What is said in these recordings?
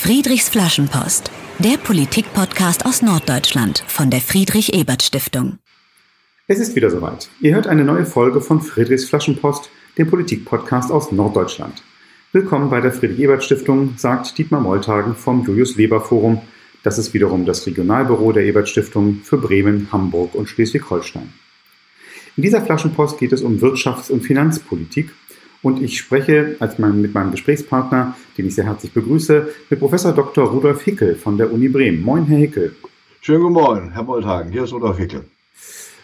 Friedrichs Flaschenpost, der Politikpodcast aus Norddeutschland von der Friedrich-Ebert-Stiftung. Es ist wieder soweit. Ihr hört eine neue Folge von Friedrichs Flaschenpost, dem Politikpodcast aus Norddeutschland. Willkommen bei der Friedrich-Ebert-Stiftung, sagt Dietmar Moltagen vom Julius-Leber-Forum. Das ist wiederum das Regionalbüro der Ebert-Stiftung für Bremen, Hamburg und Schleswig-Holstein. In dieser Flaschenpost geht es um Wirtschafts- und Finanzpolitik und ich spreche als mein, mit meinem Gesprächspartner, den ich sehr herzlich begrüße, mit Professor Dr. Rudolf Hickel von der Uni Bremen. Moin, Herr Hickel. Schönen guten Morgen, Herr Molthagen. Hier ist Rudolf Hickel.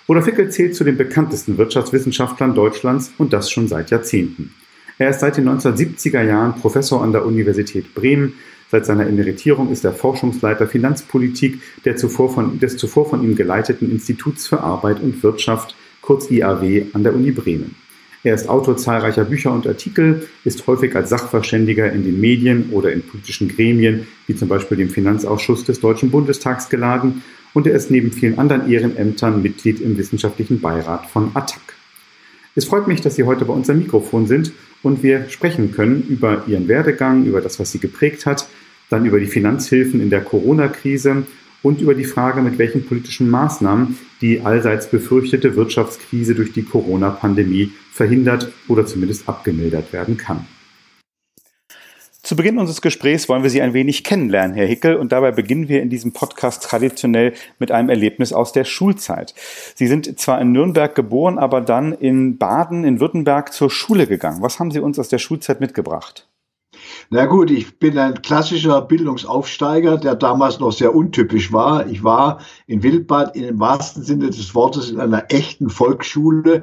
Rudolf Hickel zählt zu den bekanntesten Wirtschaftswissenschaftlern Deutschlands und das schon seit Jahrzehnten. Er ist seit den 1970er Jahren Professor an der Universität Bremen. Seit seiner Emeritierung ist er Forschungsleiter Finanzpolitik der zuvor von, des zuvor von ihm geleiteten Instituts für Arbeit und Wirtschaft, kurz IAW, an der Uni Bremen. Er ist Autor zahlreicher Bücher und Artikel, ist häufig als Sachverständiger in den Medien oder in politischen Gremien, wie zum Beispiel dem Finanzausschuss des Deutschen Bundestags geladen und er ist neben vielen anderen Ehrenämtern Mitglied im wissenschaftlichen Beirat von ATTAC. Es freut mich, dass Sie heute bei uns am Mikrofon sind und wir sprechen können über Ihren Werdegang, über das, was Sie geprägt hat, dann über die Finanzhilfen in der Corona-Krise und über die Frage, mit welchen politischen Maßnahmen die allseits befürchtete Wirtschaftskrise durch die Corona-Pandemie verhindert oder zumindest abgemildert werden kann. Zu Beginn unseres Gesprächs wollen wir Sie ein wenig kennenlernen, Herr Hickel, und dabei beginnen wir in diesem Podcast traditionell mit einem Erlebnis aus der Schulzeit. Sie sind zwar in Nürnberg geboren, aber dann in Baden in Württemberg zur Schule gegangen. Was haben Sie uns aus der Schulzeit mitgebracht? Na gut, ich bin ein klassischer Bildungsaufsteiger, der damals noch sehr untypisch war. Ich war in Wildbad in dem wahrsten Sinne des Wortes in einer echten Volksschule.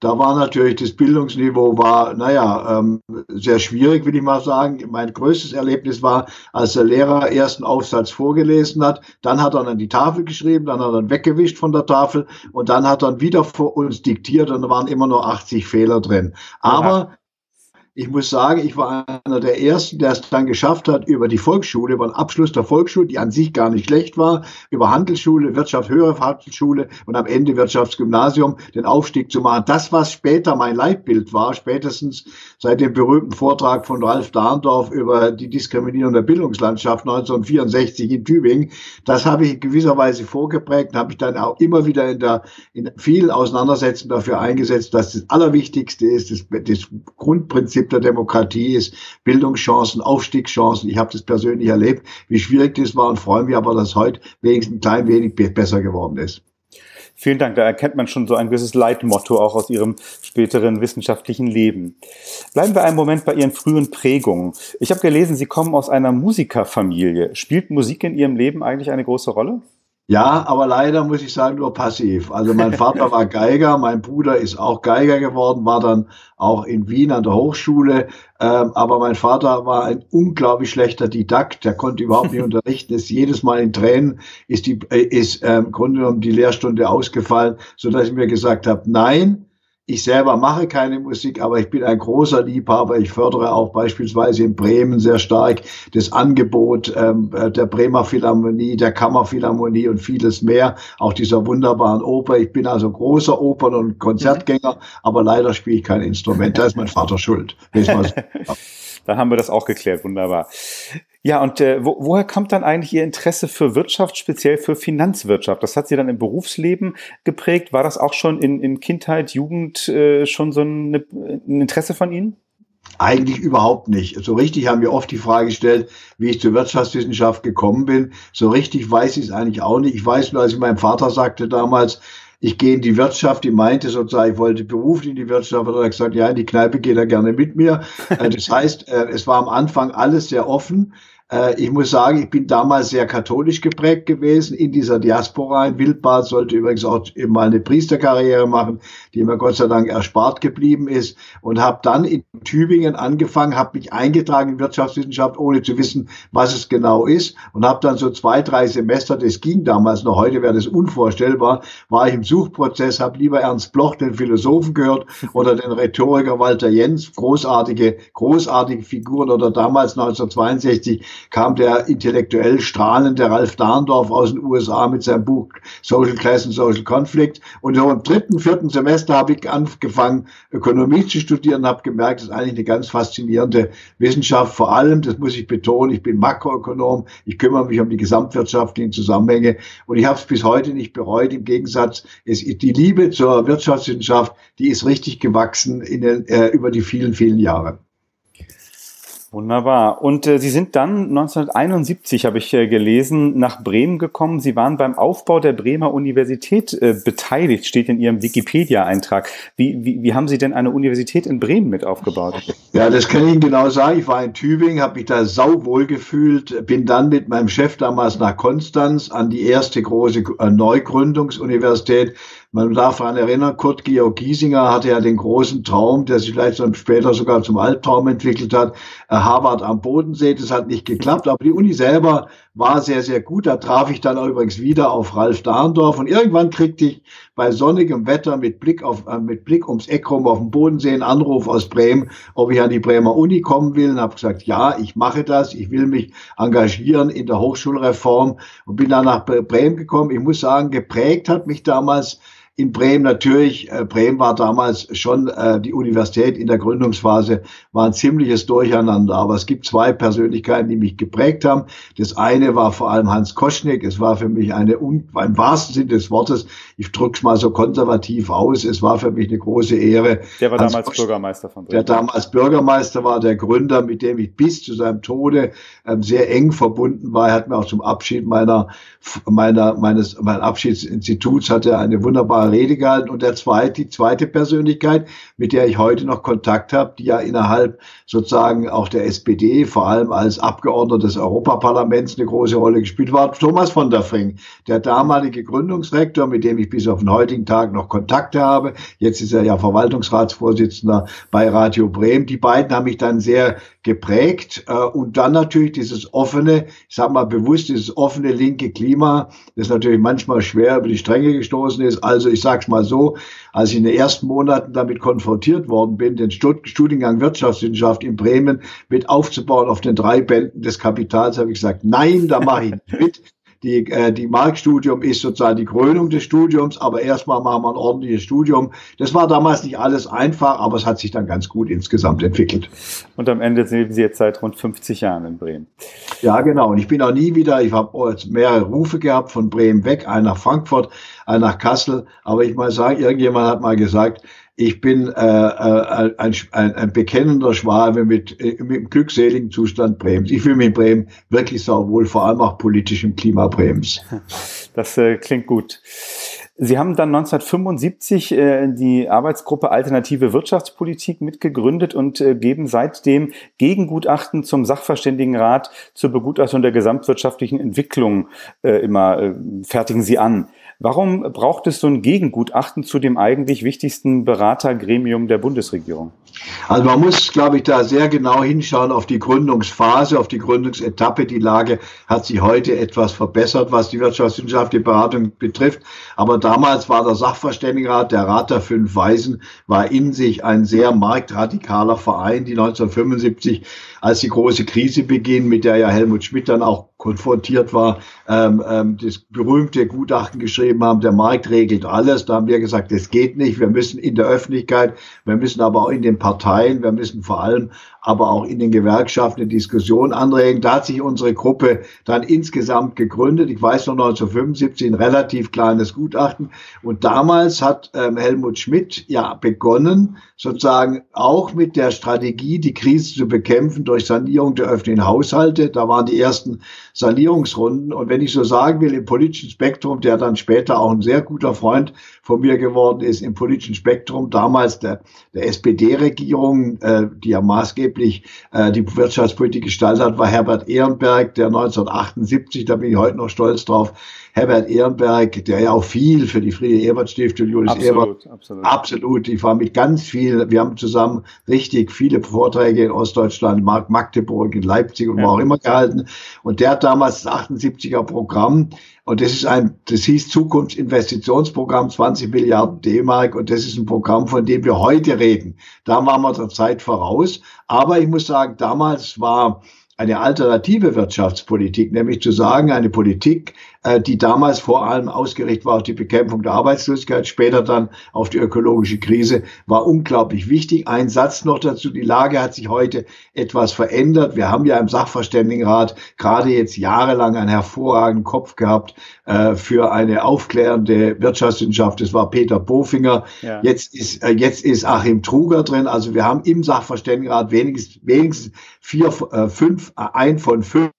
Da war natürlich das Bildungsniveau war, naja, ähm, sehr schwierig, will ich mal sagen. Mein größtes Erlebnis war, als der Lehrer ersten Aufsatz vorgelesen hat, dann hat er an die Tafel geschrieben, dann hat er weggewischt von der Tafel und dann hat er wieder vor uns diktiert und da waren immer nur 80 Fehler drin. Aber ich muss sagen, ich war einer der ersten, der es dann geschafft hat, über die Volksschule, über den Abschluss der Volksschule, die an sich gar nicht schlecht war, über Handelsschule, Wirtschaft, höhere Handelsschule und am Ende Wirtschaftsgymnasium den Aufstieg zu machen. Das, was später mein Leitbild war, spätestens seit dem berühmten Vortrag von Ralf Dahndorf über die Diskriminierung der Bildungslandschaft 1964 in Tübingen, das habe ich in gewisser Weise vorgeprägt, habe ich dann auch immer wieder in der, in vielen Auseinandersetzungen dafür eingesetzt, dass das Allerwichtigste ist, das, das Grundprinzip der Demokratie ist Bildungschancen, Aufstiegschancen. Ich habe das persönlich erlebt, wie schwierig das war und freue mich aber, dass heute wenigstens ein klein wenig besser geworden ist. Vielen Dank. Da erkennt man schon so ein gewisses Leitmotto auch aus Ihrem späteren wissenschaftlichen Leben. Bleiben wir einen Moment bei Ihren frühen Prägungen. Ich habe gelesen, Sie kommen aus einer Musikerfamilie. Spielt Musik in Ihrem Leben eigentlich eine große Rolle? Ja, aber leider muss ich sagen, nur passiv. Also mein Vater war Geiger, mein Bruder ist auch Geiger geworden, war dann auch in Wien an der Hochschule. Ähm, aber mein Vater war ein unglaublich schlechter Didakt, der konnte überhaupt nicht unterrichten, ist jedes Mal in Tränen, ist, die, äh, ist ähm, im Grunde genommen die Lehrstunde ausgefallen, so dass ich mir gesagt habe, nein, ich selber mache keine Musik, aber ich bin ein großer Liebhaber. Ich fördere auch beispielsweise in Bremen sehr stark das Angebot ähm, der Bremer Philharmonie, der Kammerphilharmonie und vieles mehr. Auch dieser wunderbaren Oper. Ich bin also großer Opern- und Konzertgänger, aber leider spiele ich kein Instrument. Da ist mein Vater schuld. Dann haben wir das auch geklärt. Wunderbar. Ja, und äh, wo, woher kommt dann eigentlich Ihr Interesse für Wirtschaft, speziell für Finanzwirtschaft? Das hat Sie dann im Berufsleben geprägt. War das auch schon in, in Kindheit, Jugend äh, schon so ein, ein Interesse von Ihnen? Eigentlich überhaupt nicht. So richtig haben wir oft die Frage gestellt, wie ich zur Wirtschaftswissenschaft gekommen bin. So richtig weiß ich es eigentlich auch nicht. Ich weiß nur, als ich meinem Vater sagte damals, ich gehe in die Wirtschaft, die meinte sozusagen, ich wollte beruflich in die Wirtschaft, hat er gesagt, ja, in die Kneipe geht er gerne mit mir. Äh, das heißt, äh, es war am Anfang alles sehr offen. Äh, ich muss sagen, ich bin damals sehr katholisch geprägt gewesen in dieser Diaspora. In Wildbad sollte übrigens auch mal eine Priesterkarriere machen, die mir Gott sei Dank erspart geblieben ist. Und habe dann in Tübingen angefangen, habe mich eingetragen in Wirtschaftswissenschaft, ohne zu wissen, was es genau ist. Und habe dann so zwei, drei Semester, das ging damals noch, heute wäre das unvorstellbar, war ich im Suchprozess, habe lieber Ernst Bloch, den Philosophen, gehört oder den Rhetoriker Walter Jens, großartige, großartige Figuren oder damals 1962 kam der intellektuell strahlende Ralf Dahndorf aus den USA mit seinem Buch Social Class and Social Conflict. Und so im dritten, vierten Semester habe ich angefangen, Ökonomie zu studieren, habe gemerkt, das ist eigentlich eine ganz faszinierende Wissenschaft. Vor allem, das muss ich betonen, ich bin Makroökonom, ich kümmere mich um die gesamtwirtschaftlichen Zusammenhänge und ich habe es bis heute nicht bereut. Im Gegensatz, ist die Liebe zur Wirtschaftswissenschaft, die ist richtig gewachsen in den, äh, über die vielen, vielen Jahre. Wunderbar. Und äh, Sie sind dann 1971, habe ich äh, gelesen, nach Bremen gekommen. Sie waren beim Aufbau der Bremer Universität äh, beteiligt, steht in Ihrem Wikipedia-Eintrag. Wie, wie, wie haben Sie denn eine Universität in Bremen mit aufgebaut? Ja, das kann ich Ihnen genau sagen. Ich war in Tübingen, habe mich da sauwohl gefühlt, bin dann mit meinem Chef damals nach Konstanz an die erste große äh, Neugründungsuniversität man darf daran erinnern, Kurt Georg Giesinger hatte ja den großen Traum, der sich vielleicht dann später sogar zum Albtraum entwickelt hat, äh, Harvard am Bodensee. Das hat nicht geklappt, aber die Uni selber war sehr, sehr gut. Da traf ich dann übrigens wieder auf Ralf Dahndorf und irgendwann kriegte ich bei sonnigem Wetter mit Blick auf, äh, mit Blick ums Eck rum auf dem Bodensee einen Anruf aus Bremen, ob ich an die Bremer Uni kommen will und habe gesagt, ja, ich mache das. Ich will mich engagieren in der Hochschulreform und bin dann nach Bremen gekommen. Ich muss sagen, geprägt hat mich damals in Bremen natürlich, äh, Bremen war damals schon äh, die Universität in der Gründungsphase, war ein ziemliches Durcheinander. Aber es gibt zwei Persönlichkeiten, die mich geprägt haben. Das eine war vor allem Hans Koschnick. Es war für mich eine, im wahrsten Sinne des Wortes, ich drücke es mal so konservativ aus, es war für mich eine große Ehre. Der war Hans damals Koschnick, Bürgermeister von Bremen. Der damals Bürgermeister war, der Gründer, mit dem ich bis zu seinem Tode ähm, sehr eng verbunden war. Er hat mir auch zum Abschied meiner, meiner, meines, meines Abschiedsinstituts hatte eine wunderbare Rede gehalten. Und der zweite, die zweite Persönlichkeit, mit der ich heute noch Kontakt habe, die ja innerhalb sozusagen auch der SPD, vor allem als Abgeordneter des Europaparlaments eine große Rolle gespielt war, Thomas von der Fring, der damalige Gründungsrektor, mit dem ich bis auf den heutigen Tag noch Kontakte habe. Jetzt ist er ja Verwaltungsratsvorsitzender bei Radio Bremen. Die beiden haben mich dann sehr geprägt. Äh, und dann natürlich dieses offene, ich sage mal bewusst, dieses offene linke Klima, das natürlich manchmal schwer über die Stränge gestoßen ist. Also ich sage es mal so, als ich in den ersten Monaten damit konfrontiert worden bin, den Studiengang Wirtschaftswissenschaft in Bremen mit aufzubauen auf den drei Bänden des Kapitals, habe ich gesagt, nein, da mache ich nicht mit. Die, äh, die Marktstudium ist sozusagen die Krönung des Studiums, aber erstmal machen wir ein ordentliches Studium. Das war damals nicht alles einfach, aber es hat sich dann ganz gut insgesamt entwickelt. Und am Ende sind Sie jetzt seit rund 50 Jahren in Bremen. Ja, genau. Und ich bin auch nie wieder, ich habe mehrere Rufe gehabt von Bremen weg, einen nach Frankfurt, einen nach Kassel. Aber ich mal sagen, irgendjemand hat mal gesagt, ich bin äh, äh, ein, ein, ein bekennender Schwabe mit, äh, mit dem glückseligen Zustand Bremens. Ich fühle mich in Bremen wirklich sauwohl, vor allem auch politisch im Klima Bremens. Das äh, klingt gut. Sie haben dann 1975 äh, die Arbeitsgruppe Alternative Wirtschaftspolitik mitgegründet und äh, geben seitdem Gegengutachten zum Sachverständigenrat zur Begutachtung der gesamtwirtschaftlichen Entwicklung äh, immer äh, fertigen Sie an. Warum braucht es so ein Gegengutachten zu dem eigentlich wichtigsten Beratergremium der Bundesregierung? Also man muss, glaube ich, da sehr genau hinschauen auf die Gründungsphase, auf die Gründungsetappe. Die Lage hat sich heute etwas verbessert, was die wirtschaftswissenschaftliche Beratung betrifft. Aber damals war der Sachverständigenrat, der Rat der fünf Weisen, war in sich ein sehr marktradikaler Verein, die 1975 als die große Krise beginnt, mit der ja Helmut Schmidt dann auch konfrontiert war, ähm, ähm, das berühmte Gutachten geschrieben haben, der Markt regelt alles. Da haben wir gesagt, das geht nicht. Wir müssen in der Öffentlichkeit, wir müssen aber auch in den Parteien, wir müssen vor allem aber auch in den Gewerkschaften eine Diskussion anregen. Da hat sich unsere Gruppe dann insgesamt gegründet. Ich weiß noch 1975 ein relativ kleines Gutachten. Und damals hat ähm, Helmut Schmidt ja begonnen, sozusagen auch mit der Strategie, die Krise zu bekämpfen durch Sanierung der öffentlichen Haushalte. Da waren die ersten Sanierungsrunden. Und wenn ich so sagen will, im politischen Spektrum, der dann später auch ein sehr guter Freund von mir geworden ist, im politischen Spektrum, damals der, der SPD-Regierung, äh, die ja maßgeblich äh, die Wirtschaftspolitik gestaltet hat, war Herbert Ehrenberg, der 1978, da bin ich heute noch stolz drauf, Herbert Ehrenberg, der ja auch viel für die Friede-Ebert-Stiftung, Julius absolut, Ebert, absolut. absolut. Ich war mit ganz viel, wir haben zusammen richtig viele Vorträge in Ostdeutschland, Mark Magdeburg, in Leipzig und ja. wo auch immer gehalten. Und der hat damals das 78er Programm und das ist ein, das hieß Zukunftsinvestitionsprogramm, 20 Milliarden D-Mark. Und das ist ein Programm, von dem wir heute reden. Da waren wir der Zeit voraus. Aber ich muss sagen, damals war eine alternative Wirtschaftspolitik, nämlich zu sagen, eine Politik, die damals vor allem ausgerichtet war auf die Bekämpfung der Arbeitslosigkeit, später dann auf die ökologische Krise, war unglaublich wichtig. Ein Satz noch dazu, die Lage hat sich heute etwas verändert. Wir haben ja im Sachverständigenrat gerade jetzt jahrelang einen hervorragenden Kopf gehabt äh, für eine aufklärende Wirtschaftswissenschaft. Das war Peter Bofinger. Ja. Jetzt ist, äh, jetzt ist Achim Truger drin. Also wir haben im Sachverständigenrat wenigstens, wenigstens vier, äh, fünf, äh, ein von fünf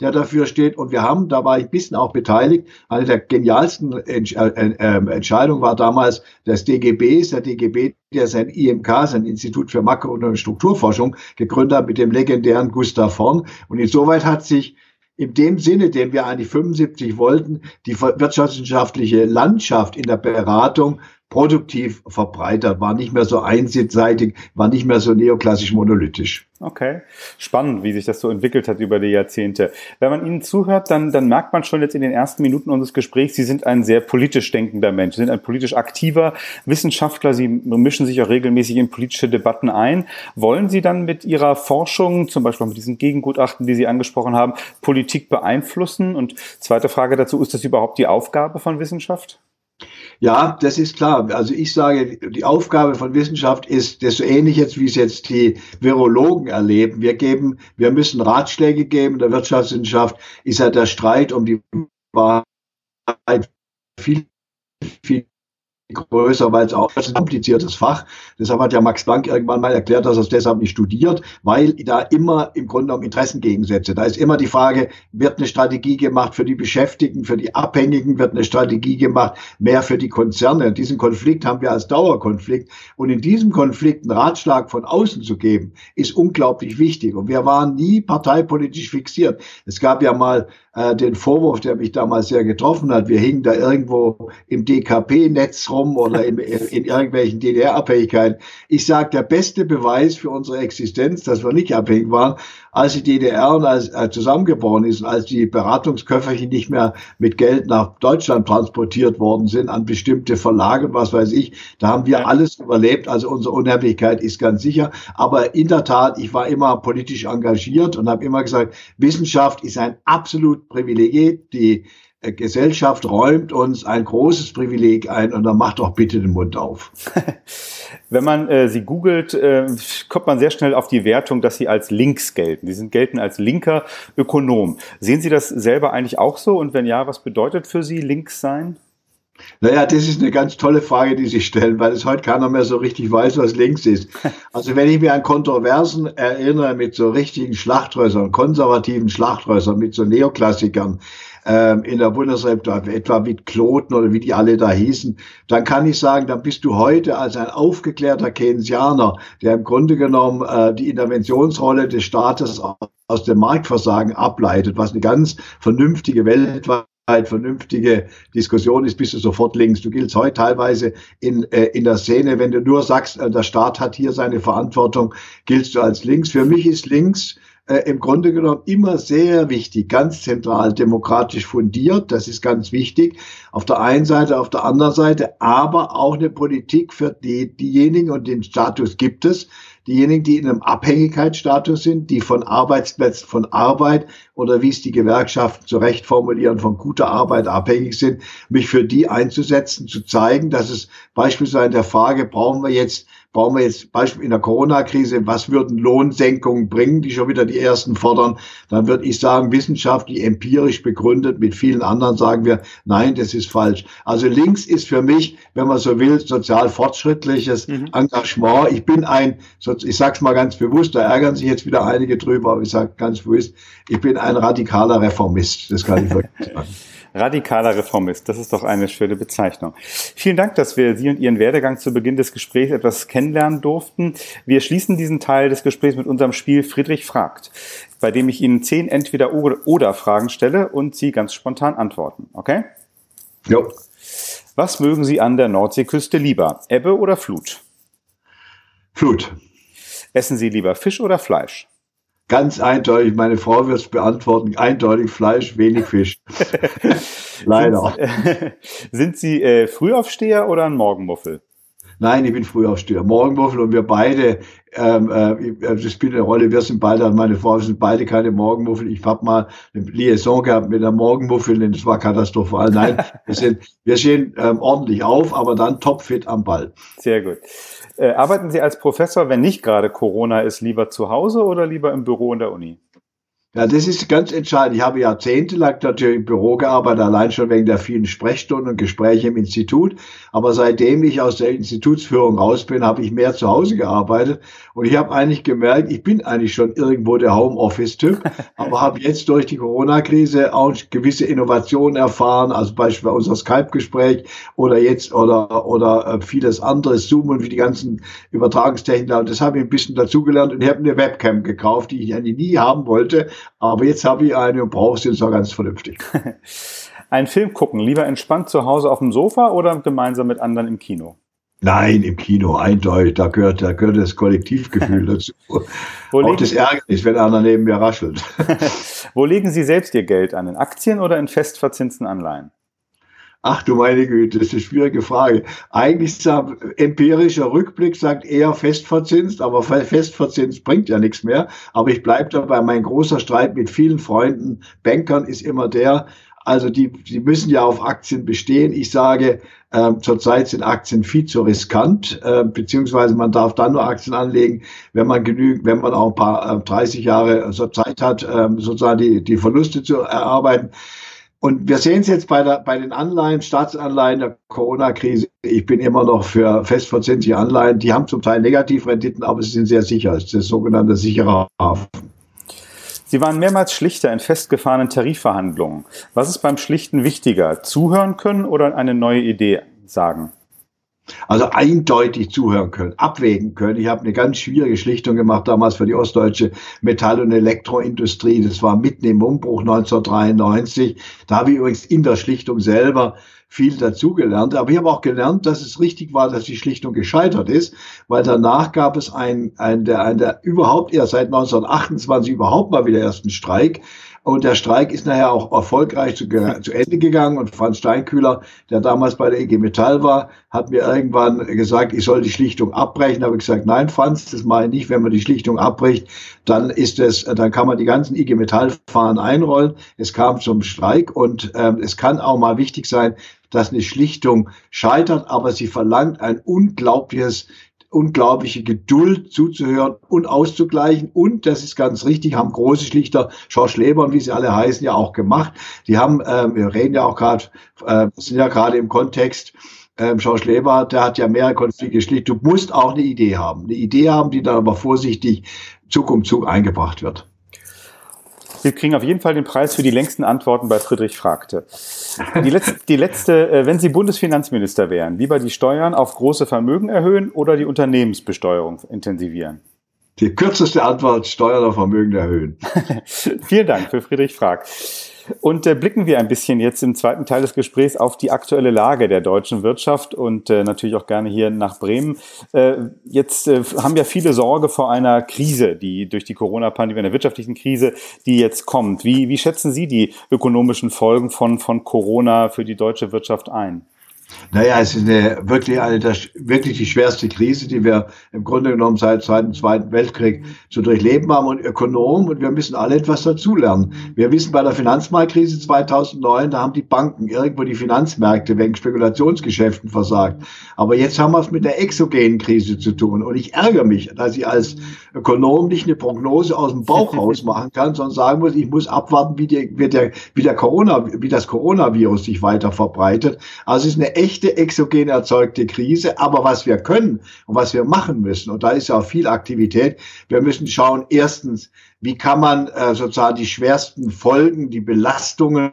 der dafür steht. Und wir haben, da war ich ein bisschen auch beteiligt, eine der genialsten Entsch äh, äh, Entscheidungen war damals des DGBs, der DGB, der sein IMK, sein Institut für Makro- und Strukturforschung, gegründet hat mit dem legendären Gustav Horn. Und insoweit hat sich in dem Sinne, den wir eigentlich 75 wollten, die wirtschaftswissenschaftliche Landschaft in der Beratung produktiv verbreitert, war nicht mehr so einseitig, war nicht mehr so neoklassisch monolithisch. Okay, spannend, wie sich das so entwickelt hat über die Jahrzehnte. Wenn man Ihnen zuhört, dann, dann merkt man schon jetzt in den ersten Minuten unseres Gesprächs, Sie sind ein sehr politisch denkender Mensch, Sie sind ein politisch aktiver Wissenschaftler, Sie mischen sich auch regelmäßig in politische Debatten ein. Wollen Sie dann mit Ihrer Forschung, zum Beispiel mit diesen Gegengutachten, die Sie angesprochen haben, Politik beeinflussen? Und zweite Frage dazu, ist das überhaupt die Aufgabe von Wissenschaft? Ja, das ist klar. Also ich sage, die Aufgabe von Wissenschaft ist das so ähnlich jetzt, wie es jetzt die Virologen erleben. Wir geben, wir müssen Ratschläge geben. In der Wirtschaftswissenschaft ist ja der Streit um die Wahrheit viel, viel größer, weil es auch ein kompliziertes Fach. Deshalb hat ja Max Planck irgendwann mal erklärt, dass er es deshalb nicht studiert, weil da immer im Grunde um Interessengegensätze. Da ist immer die Frage, wird eine Strategie gemacht für die Beschäftigten, für die Abhängigen, wird eine Strategie gemacht mehr für die Konzerne. Diesen Konflikt haben wir als Dauerkonflikt. Und in diesem Konflikt einen Ratschlag von außen zu geben, ist unglaublich wichtig. Und wir waren nie parteipolitisch fixiert. Es gab ja mal äh, den Vorwurf, der mich damals sehr getroffen hat. Wir hingen da irgendwo im DKP-Netz rum oder in, in irgendwelchen DDR-Abhängigkeiten. Ich sage, der beste Beweis für unsere Existenz, dass wir nicht abhängig waren, als die DDR als, als zusammengebrochen ist und als die Beratungsköfferchen nicht mehr mit Geld nach Deutschland transportiert worden sind an bestimmte Verlage, was weiß ich, da haben wir alles überlebt. Also unsere Unabhängigkeit ist ganz sicher. Aber in der Tat, ich war immer politisch engagiert und habe immer gesagt, Wissenschaft ist ein absolut Privileg. Die äh, Gesellschaft räumt uns ein großes Privileg ein und dann macht doch bitte den Mund auf. Wenn man äh, sie googelt, äh, kommt man sehr schnell auf die Wertung, dass sie als links gelten. Sie sind gelten als linker Ökonom. Sehen Sie das selber eigentlich auch so? Und wenn ja, was bedeutet für Sie links sein? Naja, das ist eine ganz tolle Frage, die Sie stellen, weil es heute keiner mehr so richtig weiß, was links ist. Also wenn ich mir an Kontroversen erinnere mit so richtigen Schlachtrössern, konservativen Schlachtrössern, mit so Neoklassikern, ähm, in der Bundesrepublik, etwa wie Kloten oder wie die alle da hießen, dann kann ich sagen, dann bist du heute als ein aufgeklärter Keynesianer, der im Grunde genommen äh, die Interventionsrolle des Staates aus dem Marktversagen ableitet, was eine ganz vernünftige weltweit vernünftige Diskussion ist, bist du sofort links. Du giltst heute teilweise in, äh, in der Szene, wenn du nur sagst, äh, der Staat hat hier seine Verantwortung, giltst du als links. Für mich ist links äh, im Grunde genommen immer sehr wichtig, ganz zentral demokratisch fundiert. Das ist ganz wichtig. Auf der einen Seite, auf der anderen Seite, aber auch eine Politik für die, diejenigen und den Status gibt es, diejenigen, die in einem Abhängigkeitsstatus sind, die von Arbeitsplätzen, von Arbeit oder wie es die Gewerkschaften zu Recht formulieren, von guter Arbeit abhängig sind, mich für die einzusetzen, zu zeigen, dass es beispielsweise in der Frage, brauchen wir jetzt brauchen wir jetzt Beispiel in der Corona-Krise, was würden Lohnsenkungen bringen, die schon wieder die ersten fordern, dann würde ich sagen, wissenschaftlich, empirisch begründet, mit vielen anderen sagen wir, nein, das ist falsch. Also links ist für mich, wenn man so will, sozial fortschrittliches mhm. Engagement. Ich bin ein, ich sag's mal ganz bewusst, da ärgern sich jetzt wieder einige drüber, aber ich sage ganz bewusst, ich bin ein radikaler Reformist. Das kann ich wirklich sagen. Radikaler Reformist, das ist doch eine schöne Bezeichnung. Vielen Dank, dass wir Sie und Ihren Werdegang zu Beginn des Gesprächs etwas kennenlernen durften. Wir schließen diesen Teil des Gesprächs mit unserem Spiel Friedrich fragt, bei dem ich Ihnen zehn Entweder-Oder-Fragen stelle und Sie ganz spontan antworten. Okay? Jo. Was mögen Sie an der Nordseeküste lieber? Ebbe oder Flut? Flut. Essen Sie lieber Fisch oder Fleisch? Ganz eindeutig, meine Frau wird es beantworten, eindeutig Fleisch, wenig Fisch. Leider. Sind, sind Sie äh, Frühaufsteher oder ein Morgenmuffel? Nein, ich bin Frühaufsteher. Morgenmuffel und wir beide, ähm, äh, das spielt eine Rolle, wir sind beide, meine Frau, wir sind beide keine Morgenmuffel. Ich habe mal eine Liaison gehabt mit einer Morgenmuffel, und das war katastrophal. Nein, wir, sind, wir stehen ähm, ordentlich auf, aber dann topfit am Ball. Sehr gut. Äh, arbeiten Sie als Professor, wenn nicht gerade Corona ist, lieber zu Hause oder lieber im Büro in der Uni? Ja, das ist ganz entscheidend. Ich habe jahrzehntelang natürlich im Büro gearbeitet, allein schon wegen der vielen Sprechstunden und Gespräche im Institut. Aber seitdem ich aus der Institutsführung raus bin, habe ich mehr zu Hause gearbeitet. Und ich habe eigentlich gemerkt, ich bin eigentlich schon irgendwo der Homeoffice-Typ, aber habe jetzt durch die Corona-Krise auch gewisse Innovationen erfahren, also beispielsweise unser Skype-Gespräch oder jetzt oder, oder äh, vieles anderes, Zoom und wie die ganzen Übertragungstechniken. Und das habe ich ein bisschen dazugelernt und ich habe eine Webcam gekauft, die ich eigentlich nie haben wollte aber jetzt habe ich eine und brauche sie jetzt auch ganz vernünftig. Einen Film gucken, lieber entspannt zu Hause auf dem Sofa oder gemeinsam mit anderen im Kino? Nein, im Kino, eindeutig. Da gehört, da gehört das Kollektivgefühl dazu. Wo auch das Ärgernis, wenn einer neben mir raschelt. Wo legen Sie selbst Ihr Geld an? In Aktien oder in festverzinsten Anleihen? Ach du meine Güte, das ist eine schwierige Frage. Eigentlich sagt empirischer Rückblick sagt eher festverzinst, aber festverzinst bringt ja nichts mehr. Aber ich bleibe dabei, mein großer Streit mit vielen Freunden, Bankern ist immer der, also die, die müssen ja auf Aktien bestehen. Ich sage, äh, zurzeit sind Aktien viel zu riskant, äh, beziehungsweise man darf dann nur Aktien anlegen, wenn man genügend, wenn man auch ein paar äh, 30 Jahre also Zeit hat, äh, sozusagen die, die Verluste zu erarbeiten. Und wir sehen es jetzt bei, der, bei den Anleihen, Staatsanleihen der Corona-Krise. Ich bin immer noch für festverzinsliche Anleihen. Die haben zum Teil Negativrenditen, aber sie sind sehr sicher. Es ist der sogenannte sichere Hafen. Sie waren mehrmals Schlichter in festgefahrenen Tarifverhandlungen. Was ist beim Schlichten wichtiger? Zuhören können oder eine neue Idee sagen? Also eindeutig zuhören können, abwägen können. Ich habe eine ganz schwierige Schlichtung gemacht damals für die ostdeutsche Metall- und Elektroindustrie. Das war mitten im Umbruch 1993. Da habe ich übrigens in der Schlichtung selber viel dazugelernt. Aber ich habe auch gelernt, dass es richtig war, dass die Schlichtung gescheitert ist, weil danach gab es ein, ein, der, ein der überhaupt erst seit 1928 überhaupt mal wieder ersten Streik und der Streik ist nachher auch erfolgreich zu, zu, Ende gegangen. Und Franz Steinkühler, der damals bei der IG Metall war, hat mir irgendwann gesagt, ich soll die Schlichtung abbrechen. Da habe ich gesagt, nein, Franz, das mache ich nicht. Wenn man die Schlichtung abbricht, dann ist es, dann kann man die ganzen IG Metall-Fahnen einrollen. Es kam zum Streik und ähm, es kann auch mal wichtig sein, dass eine Schlichtung scheitert, aber sie verlangt ein unglaubliches unglaubliche Geduld zuzuhören und auszugleichen. Und das ist ganz richtig, haben große Schlichter, Schorsch Lebern, wie sie alle heißen, ja auch gemacht. Die haben, äh, wir reden ja auch gerade, äh, sind ja gerade im Kontext, ähm, Schorsch Leber, der hat ja mehrere Konflikte geschlichtet. Du musst auch eine Idee haben. Eine Idee haben, die dann aber vorsichtig Zug um Zug eingebracht wird. Sie kriegen auf jeden Fall den Preis für die längsten Antworten bei Friedrich fragte. Die letzte, die letzte, äh, wenn Sie Bundesfinanzminister wären, lieber die Steuern auf große Vermögen erhöhen oder die Unternehmensbesteuerung intensivieren? Die kürzeste Antwort, Steuern auf Vermögen erhöhen. Vielen Dank für Friedrich Frag. Und äh, blicken wir ein bisschen jetzt im zweiten Teil des Gesprächs auf die aktuelle Lage der deutschen Wirtschaft und äh, natürlich auch gerne hier nach Bremen. Äh, jetzt äh, haben ja viele Sorge vor einer Krise, die durch die Corona-Pandemie, einer wirtschaftlichen Krise, die jetzt kommt. Wie, wie schätzen Sie die ökonomischen Folgen von, von Corona für die deutsche Wirtschaft ein? Naja, es ist eine, wirklich eine, das, wirklich die schwerste Krise, die wir im Grunde genommen seit Zweiten, Zweiten Weltkrieg zu durchleben haben und Ökonomen und wir müssen alle etwas dazulernen. Wir wissen bei der Finanzmarktkrise 2009, da haben die Banken irgendwo die Finanzmärkte wegen Spekulationsgeschäften versagt. Aber jetzt haben wir es mit der exogenen Krise zu tun und ich ärgere mich, dass ich als Ökonom nicht eine Prognose aus dem Bauch raus machen kann, sondern sagen muss, ich muss abwarten, wie, die, wie, der, wie, der Corona, wie das Coronavirus sich weiter verbreitet. Also es ist eine echte exogen erzeugte Krise. Aber was wir können und was wir machen müssen, und da ist ja auch viel Aktivität, wir müssen schauen, erstens, wie kann man äh, sozusagen die schwersten Folgen, die Belastungen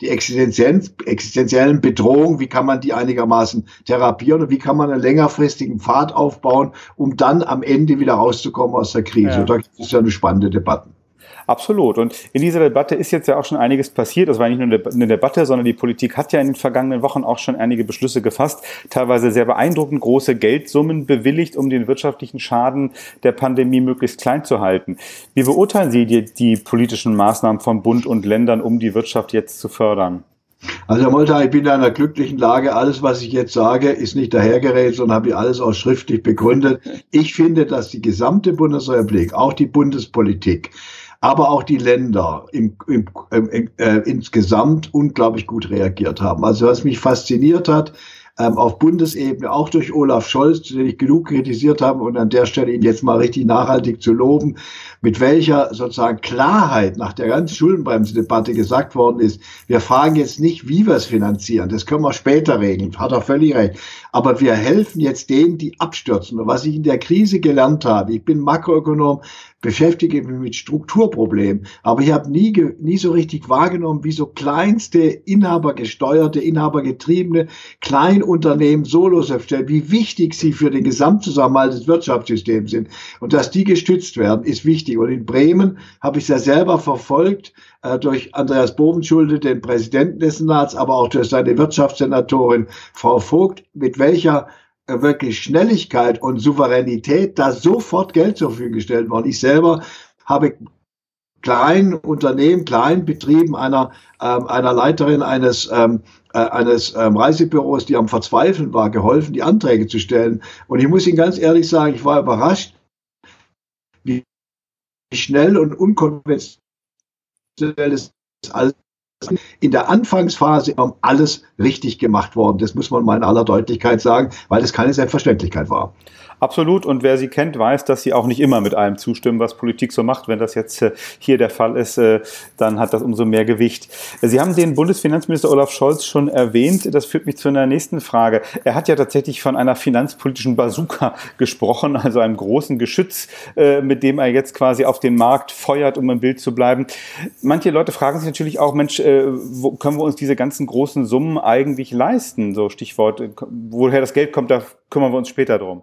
die existenziellen Bedrohungen, wie kann man die einigermaßen therapieren und wie kann man einen längerfristigen Pfad aufbauen, um dann am Ende wieder rauszukommen aus der Krise. Ja. Da gibt es ja eine spannende Debatte. Absolut. Und in dieser Debatte ist jetzt ja auch schon einiges passiert. Das war nicht nur eine Debatte, sondern die Politik hat ja in den vergangenen Wochen auch schon einige Beschlüsse gefasst, teilweise sehr beeindruckend große Geldsummen bewilligt, um den wirtschaftlichen Schaden der Pandemie möglichst klein zu halten. Wie beurteilen Sie die, die politischen Maßnahmen von Bund und Ländern, um die Wirtschaft jetzt zu fördern? Also Herr Molter, ich bin in einer glücklichen Lage. Alles, was ich jetzt sage, ist nicht dahergeredet, sondern habe ich alles auch schriftlich begründet. Ich finde, dass die gesamte Bundesrepublik, auch die Bundespolitik, aber auch die Länder im, im, im, äh, insgesamt unglaublich gut reagiert haben. Also was mich fasziniert hat, ähm, auf Bundesebene, auch durch Olaf Scholz, den ich genug kritisiert habe und an der Stelle ihn jetzt mal richtig nachhaltig zu loben, mit welcher sozusagen Klarheit nach der ganzen Schuldenbremse-Debatte gesagt worden ist, wir fragen jetzt nicht, wie wir es finanzieren, das können wir später regeln, hat er völlig recht, aber wir helfen jetzt denen, die abstürzen. Und was ich in der Krise gelernt habe, ich bin Makroökonom, beschäftige mich mit Strukturproblemen, aber ich habe nie, nie so richtig wahrgenommen, wie so kleinste inhabergesteuerte, inhabergetriebene Kleinunternehmen solo selbstständig, wie wichtig sie für den Gesamtzusammenhalt des Wirtschaftssystems sind. Und dass die gestützt werden, ist wichtig. Und in Bremen habe ich es ja selber verfolgt, äh, durch Andreas Bobenschulde, den Präsidenten des Senats, aber auch durch seine Wirtschaftssenatorin Frau Vogt, mit welcher äh, wirklich Schnelligkeit und Souveränität, da sofort Geld zur Verfügung gestellt worden. Ich selber habe kleinen Unternehmen, kleinen Betrieben einer, ähm, einer Leiterin eines, ähm, äh, eines ähm, Reisebüros, die am Verzweifeln war, geholfen, die Anträge zu stellen. Und ich muss Ihnen ganz ehrlich sagen, ich war überrascht, schnell und unkonventionell das alles in der Anfangsphase alles richtig gemacht worden. Das muss man mal in aller Deutlichkeit sagen, weil es keine Selbstverständlichkeit war. Absolut. Und wer Sie kennt, weiß, dass Sie auch nicht immer mit allem zustimmen, was Politik so macht. Wenn das jetzt äh, hier der Fall ist, äh, dann hat das umso mehr Gewicht. Sie haben den Bundesfinanzminister Olaf Scholz schon erwähnt. Das führt mich zu einer nächsten Frage. Er hat ja tatsächlich von einer finanzpolitischen Bazooka gesprochen, also einem großen Geschütz, äh, mit dem er jetzt quasi auf den Markt feuert, um im Bild zu bleiben. Manche Leute fragen sich natürlich auch, Mensch, wo können wir uns diese ganzen großen Summen eigentlich leisten? So Stichwort, woher das Geld kommt, da kümmern wir uns später drum.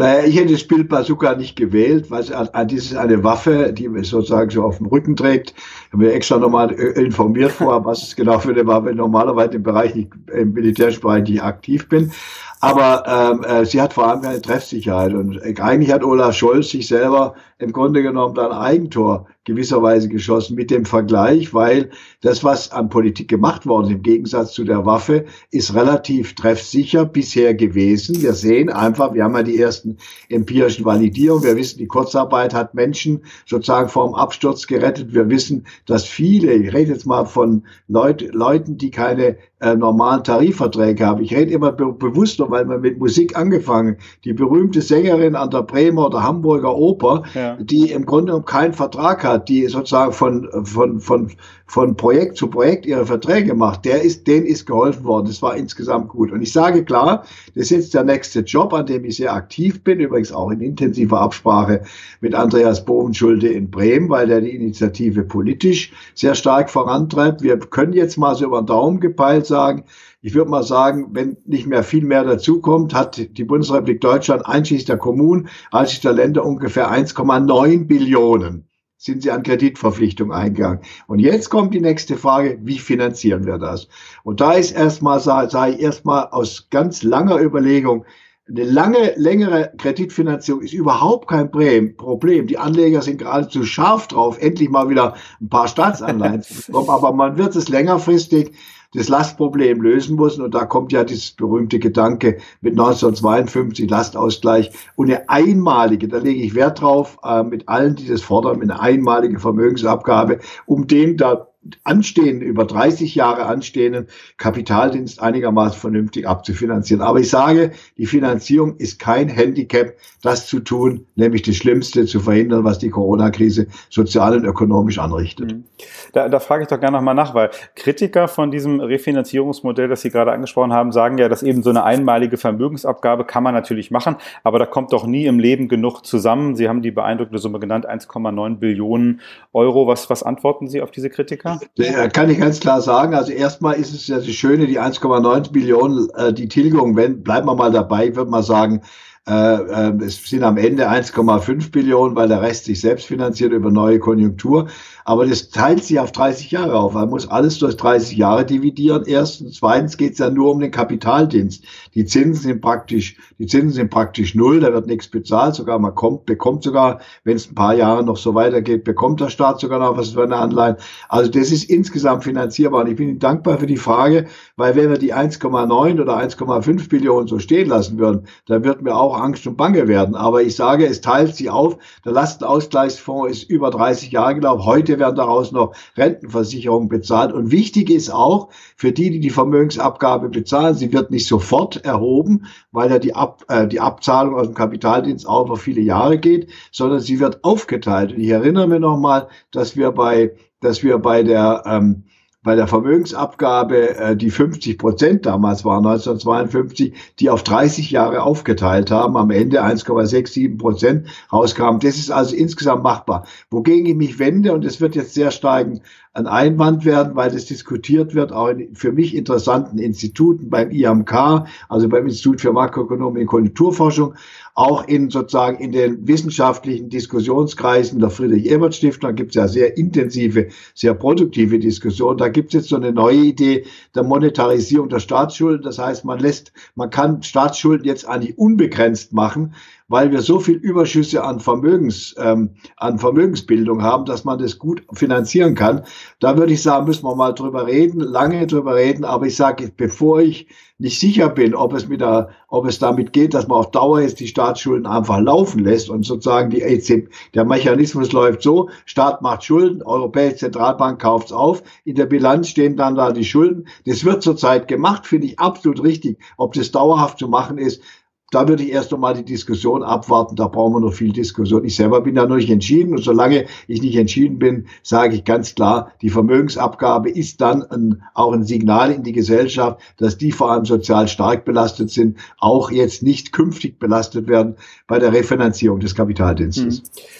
Naja, ich hätte das Bild Bazooka nicht gewählt, weil es, das ist eine Waffe, die man sozusagen so auf dem Rücken trägt. Ich habe mir extra nochmal äh, informiert vorher, was es genau für eine Waffe normalerweise im Bereich, im militärischen Bereich nicht aktiv bin. Aber ähm, äh, sie hat vor allem eine Treffsicherheit. Und eigentlich hat Olaf Scholz sich selber im Grunde genommen dann Eigentor gewisserweise geschossen mit dem Vergleich, weil das, was an Politik gemacht worden ist, im Gegensatz zu der Waffe, ist relativ treffsicher bisher gewesen. Wir sehen einfach, wir haben ja die ersten empirischen Validierungen. Wir wissen, die Kurzarbeit hat Menschen sozusagen vom Absturz gerettet. Wir wissen, dass viele, ich rede jetzt mal von Leut, Leuten, die keine äh, normalen Tarifverträge haben. Ich rede immer be bewusst, weil wir mit Musik angefangen. Die berühmte Sängerin an der Bremer oder Hamburger Oper, ja. die im Grunde genommen keinen Vertrag hat, die sozusagen von, von, von, von Projekt zu Projekt ihre Verträge macht, der ist, denen ist geholfen worden. Das war insgesamt gut. Und ich sage klar, das ist jetzt der nächste Job, an dem ich sehr aktiv bin, übrigens auch in intensiver Absprache mit Andreas Bovenschulde in Bremen, weil der die Initiative politisch sehr stark vorantreibt. Wir können jetzt mal so über den Daumen gepeilt sagen, ich würde mal sagen, wenn nicht mehr viel mehr dazukommt, hat die Bundesrepublik Deutschland einschließlich der Kommunen, einschließlich der Länder ungefähr 1,9 Billionen sind sie an Kreditverpflichtungen eingegangen. Und jetzt kommt die nächste Frage, wie finanzieren wir das? Und da ist erstmal, sage ich erstmal aus ganz langer Überlegung, eine lange, längere Kreditfinanzierung ist überhaupt kein Problem. Die Anleger sind geradezu scharf drauf, endlich mal wieder ein paar Staatsanleihen zu bekommen. Aber man wird es längerfristig das Lastproblem lösen muss. Und da kommt ja dieses berühmte Gedanke mit 1952 Lastausgleich und eine einmalige, da lege ich Wert drauf, äh, mit allen, die das fordern, eine einmalige Vermögensabgabe, um den da anstehenden, über 30 Jahre anstehenden Kapitaldienst einigermaßen vernünftig abzufinanzieren. Aber ich sage, die Finanzierung ist kein Handicap, das zu tun, nämlich das Schlimmste zu verhindern, was die Corona-Krise sozial und ökonomisch anrichtet. Mhm. Da, da frage ich doch gerne nochmal nach, weil Kritiker von diesem Refinanzierungsmodell, das Sie gerade angesprochen haben, sagen ja, dass eben so eine einmalige Vermögensabgabe kann man natürlich machen, aber da kommt doch nie im Leben genug zusammen. Sie haben die beeindruckende Summe genannt, 1,9 Billionen Euro. Was, was antworten Sie auf diese Kritiker? Ja, kann ich ganz klar sagen. Also erstmal ist es ja das Schöne, die 1,9 Billionen, äh, die Tilgung, wenn, bleiben wir mal dabei, würde man sagen, es sind am Ende 1,5 Billionen, weil der Rest sich selbst finanziert über neue Konjunktur. Aber das teilt sich auf 30 Jahre auf. Man muss alles durch 30 Jahre dividieren. Erstens. Zweitens geht es ja nur um den Kapitaldienst. Die Zinsen sind praktisch, die Zinsen sind praktisch null. Da wird nichts bezahlt. Sogar man kommt, bekommt sogar, wenn es ein paar Jahre noch so weitergeht, bekommt der Staat sogar noch was für eine Anleihen. Also das ist insgesamt finanzierbar. Und ich bin Ihnen dankbar für die Frage, weil wenn wir die 1,9 oder 1,5 Billionen so stehen lassen würden, dann wird mir auch Angst und Bange werden. Aber ich sage, es teilt sich auf. Der Lastenausgleichsfonds ist über 30 Jahre gelaufen. Heute werden daraus noch Rentenversicherungen bezahlt. Und wichtig ist auch für die, die die Vermögensabgabe bezahlen, sie wird nicht sofort erhoben, weil ja die, Ab, äh, die Abzahlung aus dem Kapitaldienst auch über viele Jahre geht, sondern sie wird aufgeteilt. Und ich erinnere mich nochmal, dass wir bei, dass wir bei der ähm, bei der Vermögensabgabe, äh, die 50 Prozent damals waren, 1952, die auf 30 Jahre aufgeteilt haben, am Ende 1,67 Prozent rauskamen. Das ist also insgesamt machbar. Wogegen ich mich wende, und es wird jetzt sehr stark ein Einwand werden, weil das diskutiert wird, auch in für mich interessanten Instituten beim IMK, also beim Institut für Makroökonomie und Konjunkturforschung, auch in sozusagen in den wissenschaftlichen Diskussionskreisen der Friedrich-Ebert-Stiftung. Da gibt es ja sehr intensive, sehr produktive Diskussionen. Da gibt es jetzt so eine neue Idee der Monetarisierung der Staatsschulden. Das heißt, man lässt, man kann Staatsschulden jetzt eigentlich unbegrenzt machen, weil wir so viel Überschüsse an Vermögens, ähm, an Vermögensbildung haben, dass man das gut finanzieren kann. Da würde ich sagen, müssen wir mal drüber reden, lange drüber reden. Aber ich sage, bevor ich nicht sicher bin, ob es mit der, ob es damit geht, dass man auf Dauer jetzt die Staatsschulden einfach laufen lässt und sozusagen die EZB, der Mechanismus läuft so, Staat macht Schulden, Europäische Zentralbank kauft's auf, in der Bilanz stehen dann da die Schulden. Das wird zurzeit gemacht, finde ich absolut richtig. Ob das dauerhaft zu machen ist, da würde ich erst einmal die Diskussion abwarten. Da brauchen wir noch viel Diskussion. Ich selber bin da noch nicht entschieden. Und solange ich nicht entschieden bin, sage ich ganz klar, die Vermögensabgabe ist dann ein, auch ein Signal in die Gesellschaft, dass die vor allem sozial stark belastet sind, auch jetzt nicht künftig belastet werden bei der Refinanzierung des Kapitaldienstes. Mhm.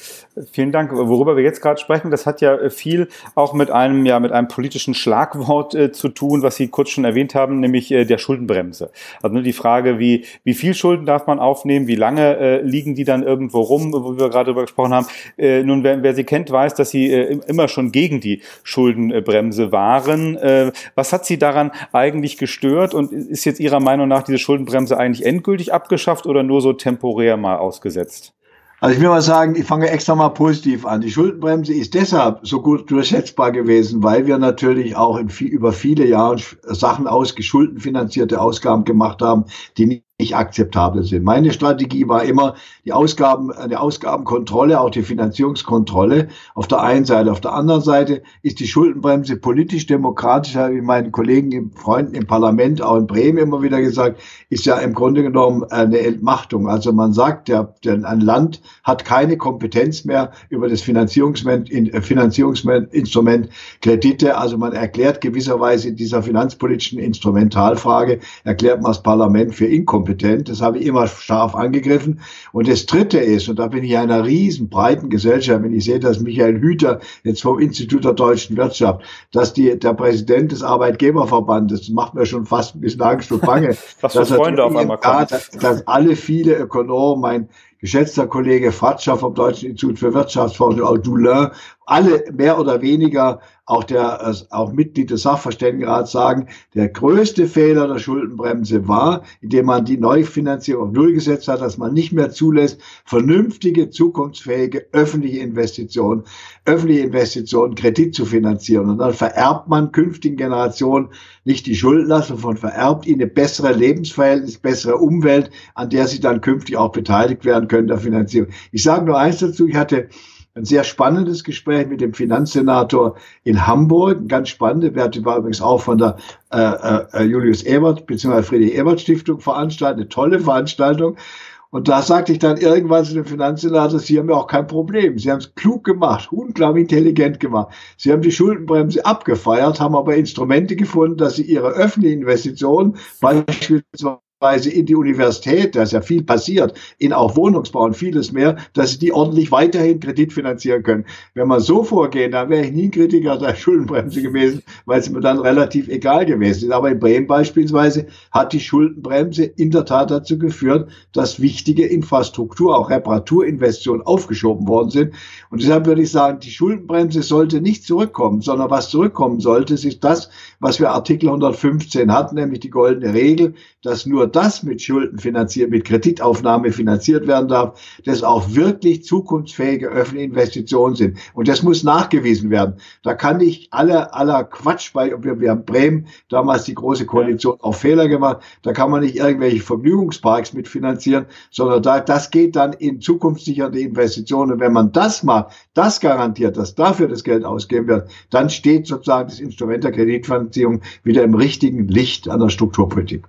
Vielen Dank. Worüber wir jetzt gerade sprechen, das hat ja äh, viel auch mit einem, ja, mit einem politischen Schlagwort äh, zu tun, was Sie kurz schon erwähnt haben, nämlich äh, der Schuldenbremse. Also ne, die Frage, wie, wie viel Schulden darf man aufnehmen, wie lange äh, liegen die dann irgendwo rum, wo wir gerade darüber gesprochen haben. Äh, nun, wer, wer Sie kennt, weiß, dass Sie äh, immer schon gegen die Schuldenbremse waren. Was hat Sie daran eigentlich gestört und ist jetzt Ihrer Meinung nach diese Schuldenbremse eigentlich endgültig abgeschafft oder nur so temporär mal ausgesetzt? Also ich will mal sagen, ich fange extra mal positiv an. Die Schuldenbremse ist deshalb so gut durchsetzbar gewesen, weil wir natürlich auch in über viele Jahre Sachen aus schuldenfinanzierte Ausgaben gemacht haben, die nicht akzeptabel sind. Meine Strategie war immer die Ausgaben, die Ausgabenkontrolle, auch die Finanzierungskontrolle auf der einen Seite. Auf der anderen Seite ist die Schuldenbremse politisch demokratisch, habe ich meinen Kollegen, Freunden im Parlament, auch in Bremen immer wieder gesagt, ist ja im Grunde genommen eine Entmachtung. Also man sagt, der, der, ein Land hat keine Kompetenz mehr über das Finanzierungsinstrument, äh, Finanzierungsinstrument Kredite. Also man erklärt gewisserweise in dieser finanzpolitischen Instrumentalfrage, erklärt man das Parlament für inkompetent kompetent. Das habe ich immer scharf angegriffen. Und das Dritte ist, und da bin ich einer riesen breiten Gesellschaft, wenn ich sehe, dass Michael Hüter jetzt vom Institut der deutschen Wirtschaft, dass die, der Präsident des Arbeitgeberverbandes, das macht mir schon fast ein bisschen Angst und Bange, Was für Freunde auf einmal kommen. Dass, dass alle viele Ökonomen, mein geschätzter Kollege Fratscher vom Deutschen Institut für Wirtschaftsforschung, auch Doulin, alle mehr oder weniger auch der äh, auch Mitglied des Sachverständigenrats sagen, der größte Fehler der Schuldenbremse war, indem man die Neufinanzierung auf Null gesetzt hat, dass man nicht mehr zulässt, vernünftige, zukunftsfähige öffentliche Investitionen, öffentliche Investitionen, Kredit zu finanzieren. Und dann vererbt man künftigen Generationen nicht die Schuldenlast, sondern vererbt ihnen bessere Lebensverhältnis, bessere Umwelt, an der sie dann künftig auch beteiligt werden können der Finanzierung. Ich sage nur eins dazu, ich hatte ein sehr spannendes Gespräch mit dem Finanzsenator in Hamburg, ganz spannend, der war übrigens auch von der äh, äh, Julius Ebert bzw. Friedrich Ebert Stiftung veranstaltet, eine tolle Veranstaltung. Und da sagte ich dann irgendwann zu dem Finanzsenator, Sie haben ja auch kein Problem. Sie haben es klug gemacht, unglaublich intelligent gemacht. Sie haben die Schuldenbremse abgefeiert, haben aber Instrumente gefunden, dass Sie Ihre öffentlichen Investitionen beispielsweise in die Universität, da ist ja viel passiert, in auch Wohnungsbau und vieles mehr, dass sie die ordentlich weiterhin kreditfinanzieren können. Wenn man so vorgehen, dann wäre ich nie ein Kritiker der Schuldenbremse gewesen, weil es mir dann relativ egal gewesen ist. Aber in Bremen beispielsweise hat die Schuldenbremse in der Tat dazu geführt, dass wichtige Infrastruktur, auch Reparaturinvestitionen aufgeschoben worden sind. Und deshalb würde ich sagen, die Schuldenbremse sollte nicht zurückkommen, sondern was zurückkommen sollte, ist das, was wir Artikel 115 hatten, nämlich die goldene Regel, dass nur das mit Schulden finanziert, mit Kreditaufnahme finanziert werden darf, das auch wirklich zukunftsfähige öffentliche Investitionen sind. Und das muss nachgewiesen werden. Da kann nicht aller, aller Quatsch bei, wir, wir haben Bremen damals die große Koalition auch Fehler gemacht. Da kann man nicht irgendwelche Vergnügungsparks mitfinanzieren, sondern da, das geht dann in zukunftssichernde Investitionen. Und wenn man das macht, das garantiert, dass dafür das Geld ausgeben wird, dann steht sozusagen das Instrument der Kreditfinanzierung wieder im richtigen Licht an der Strukturpolitik.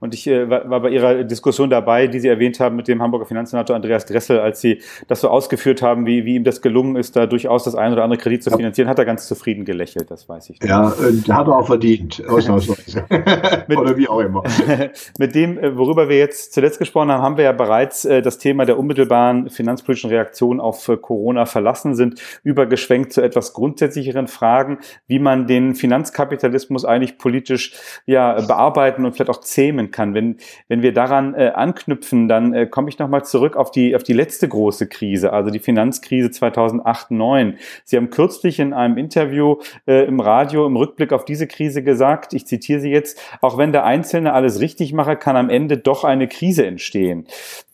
Und ich äh, war bei Ihrer Diskussion dabei, die Sie erwähnt haben mit dem Hamburger Finanzsenator Andreas Dressel, als Sie das so ausgeführt haben, wie, wie ihm das gelungen ist, da durchaus das ein oder andere Kredit zu finanzieren, hat er ganz zufrieden gelächelt, das weiß ich. Ja, und hat er auch verdient, ausnahmsweise. oder wie auch immer. mit dem, äh, worüber wir jetzt zuletzt gesprochen haben, haben wir ja bereits äh, das Thema der unmittelbaren finanzpolitischen Reaktion auf äh, Corona verlassen, sind übergeschwenkt zu etwas grundsätzlicheren Fragen, wie man den Finanzkapitalismus eigentlich politisch ja, bearbeiten und vielleicht auch zähmen kann. Wenn, wenn wir daran äh, anknüpfen, dann äh, komme ich nochmal zurück auf die, auf die letzte große Krise, also die Finanzkrise 2008-9. Sie haben kürzlich in einem Interview äh, im Radio im Rückblick auf diese Krise gesagt, ich zitiere Sie jetzt, auch wenn der Einzelne alles richtig mache, kann am Ende doch eine Krise entstehen.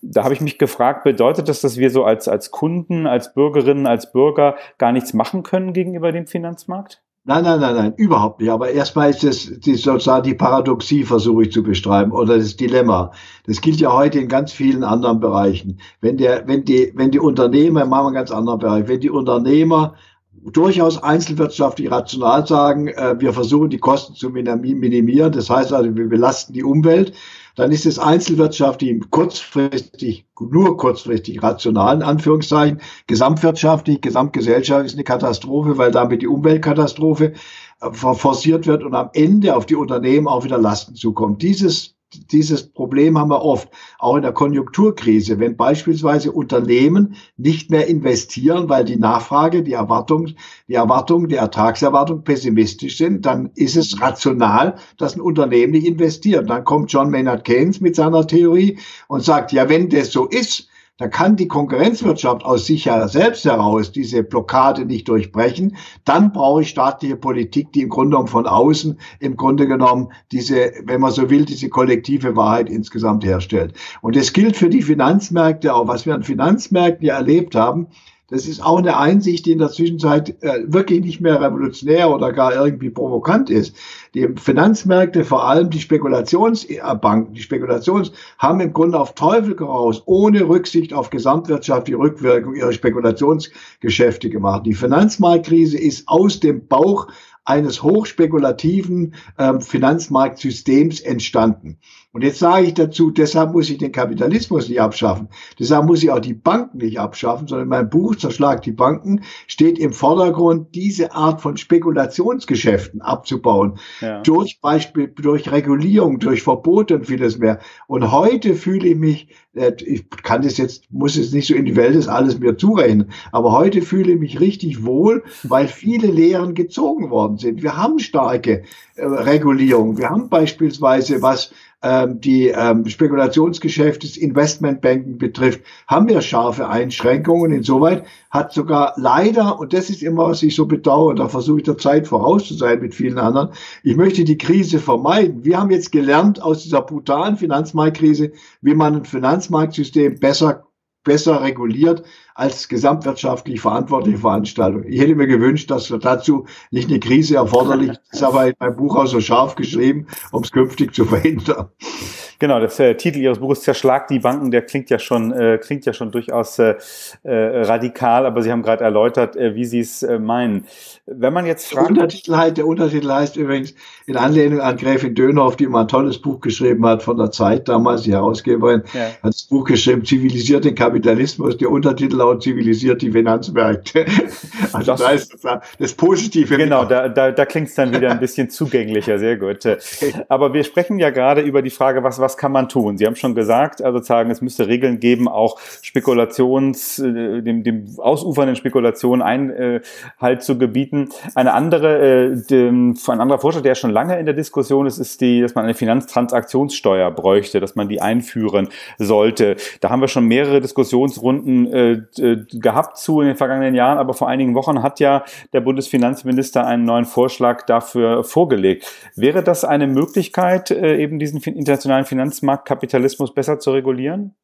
Da habe ich mich gefragt, bedeutet das, dass wir so als, als Kunden, als Bürgerinnen, als Bürger gar nichts machen können gegenüber dem Finanzmarkt? Nein, nein, nein, nein, überhaupt nicht. Aber erstmal ist es sozusagen die Paradoxie, versuche ich zu beschreiben, oder das Dilemma. Das gilt ja heute in ganz vielen anderen Bereichen. Wenn der, wenn die, wenn die Unternehmer, machen wir einen ganz anderen Bereich, wenn die Unternehmer durchaus einzelwirtschaftlich rational sagen, äh, wir versuchen die Kosten zu minimieren, das heißt also, wir belasten die Umwelt, dann ist es einzelwirtschaftlich kurzfristig, nur kurzfristig rational, in Anführungszeichen. Gesamtwirtschaftlich, gesamtgesellschaftlich ist eine Katastrophe, weil damit die Umweltkatastrophe äh, forciert wird und am Ende auf die Unternehmen auch wieder Lasten zukommt. Dieses dieses Problem haben wir oft, auch in der Konjunkturkrise, wenn beispielsweise Unternehmen nicht mehr investieren, weil die Nachfrage, die Erwartung, die Erwartung, die Ertragserwartung pessimistisch sind, dann ist es rational, dass ein Unternehmen nicht investiert. Dann kommt John Maynard Keynes mit seiner Theorie und sagt, ja, wenn das so ist, da kann die Konkurrenzwirtschaft aus sich ja selbst heraus diese Blockade nicht durchbrechen. Dann brauche ich staatliche Politik, die im Grunde genommen von außen im Grunde genommen diese, wenn man so will, diese kollektive Wahrheit insgesamt herstellt. Und das gilt für die Finanzmärkte auch. Was wir an Finanzmärkten ja erlebt haben, das ist auch eine Einsicht, die in der Zwischenzeit äh, wirklich nicht mehr revolutionär oder gar irgendwie provokant ist. Die Finanzmärkte, vor allem die Spekulationsbanken, die Spekulations, haben im Grunde auf Teufel geraus, ohne Rücksicht auf gesamtwirtschaftliche Rückwirkung ihre Spekulationsgeschäfte gemacht. Die Finanzmarktkrise ist aus dem Bauch eines hochspekulativen ähm, Finanzmarktsystems entstanden. Und jetzt sage ich dazu, deshalb muss ich den Kapitalismus nicht abschaffen. Deshalb muss ich auch die Banken nicht abschaffen, sondern in meinem Buch Zerschlag die Banken steht im Vordergrund, diese Art von Spekulationsgeschäften abzubauen. Ja. Durch Beispiel, durch Regulierung, durch Verbote und vieles mehr. Und heute fühle ich mich, äh, ich kann das jetzt, muss es nicht so in die Welt das alles mir zurechnen, aber heute fühle ich mich richtig wohl, weil viele Lehren gezogen worden sind. Wir haben starke äh, Regulierung. Wir haben beispielsweise was ähm, die ähm, Spekulationsgeschäfte, das Investmentbanking betrifft, haben wir scharfe Einschränkungen. Insoweit hat sogar leider, und das ist immer, was ich so bedauere, da versuche ich der Zeit voraus zu sein mit vielen anderen, ich möchte die Krise vermeiden. Wir haben jetzt gelernt aus dieser brutalen Finanzmarktkrise, wie man ein Finanzmarktsystem besser besser reguliert als gesamtwirtschaftlich verantwortliche Veranstaltung. Ich hätte mir gewünscht, dass dazu nicht eine Krise erforderlich ist, aber in meinem Buch auch so scharf geschrieben, um es künftig zu verhindern. Genau, der äh, Titel Ihres Buches Zerschlag die Banken, der klingt ja schon, äh, klingt ja schon durchaus äh, äh, radikal, aber Sie haben gerade erläutert, äh, wie Sie es äh, meinen. Wenn man jetzt fragt. Der Untertitel, heißt, der Untertitel heißt übrigens in Anlehnung an Gräfin Dönhoff, die mal ein tolles Buch geschrieben hat von der Zeit damals, die Herausgeberin, ja. hat das Buch geschrieben, Zivilisiert den Kapitalismus. Der Untertitel lautet Zivilisiert die Finanzmärkte. Also das, da ist das, das Positive. Genau, da, da, da klingt es dann wieder ein bisschen zugänglicher, sehr gut. Aber wir sprechen ja gerade über die Frage, was, was kann man tun? Sie haben schon gesagt, also sagen, es müsste Regeln geben, auch Spekulations, äh, dem, dem ausufernden Spekulationen Einhalt zu gebieten. Eine andere, äh, ein anderer Vorschlag, der schon lange in der Diskussion ist, ist die, dass man eine Finanztransaktionssteuer bräuchte, dass man die einführen sollte. Da haben wir schon mehrere Diskussionsrunden äh, gehabt zu in den vergangenen Jahren, aber vor einigen Wochen hat ja der Bundesfinanzminister einen neuen Vorschlag dafür vorgelegt. Wäre das eine Möglichkeit, äh, eben diesen internationalen Finanzmarktkapitalismus besser zu regulieren?